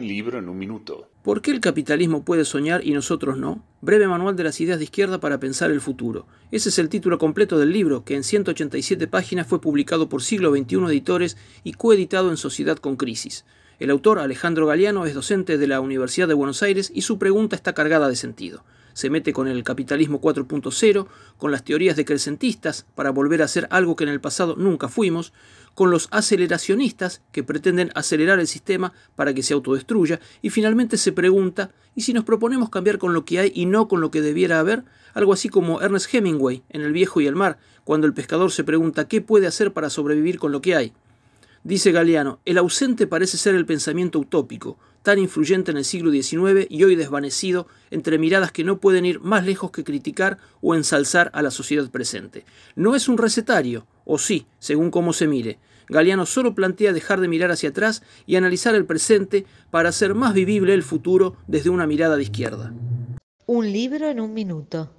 Libro en un minuto. ¿Por qué el capitalismo puede soñar y nosotros no? Breve manual de las ideas de izquierda para pensar el futuro. Ese es el título completo del libro, que en 187 páginas fue publicado por Siglo XXI Editores y coeditado en Sociedad con Crisis. El autor, Alejandro Galeano, es docente de la Universidad de Buenos Aires y su pregunta está cargada de sentido. Se mete con el capitalismo 4.0, con las teorías decrecentistas para volver a ser algo que en el pasado nunca fuimos, con los aceleracionistas que pretenden acelerar el sistema para que se autodestruya, y finalmente se pregunta, ¿y si nos proponemos cambiar con lo que hay y no con lo que debiera haber? Algo así como Ernest Hemingway en El viejo y el mar, cuando el pescador se pregunta qué puede hacer para sobrevivir con lo que hay. Dice Galeano, el ausente parece ser el pensamiento utópico, tan influyente en el siglo XIX y hoy desvanecido entre miradas que no pueden ir más lejos que criticar o ensalzar a la sociedad presente. No es un recetario, o sí, según cómo se mire. Galeano solo plantea dejar de mirar hacia atrás y analizar el presente para hacer más vivible el futuro desde una mirada de izquierda. Un libro en un minuto.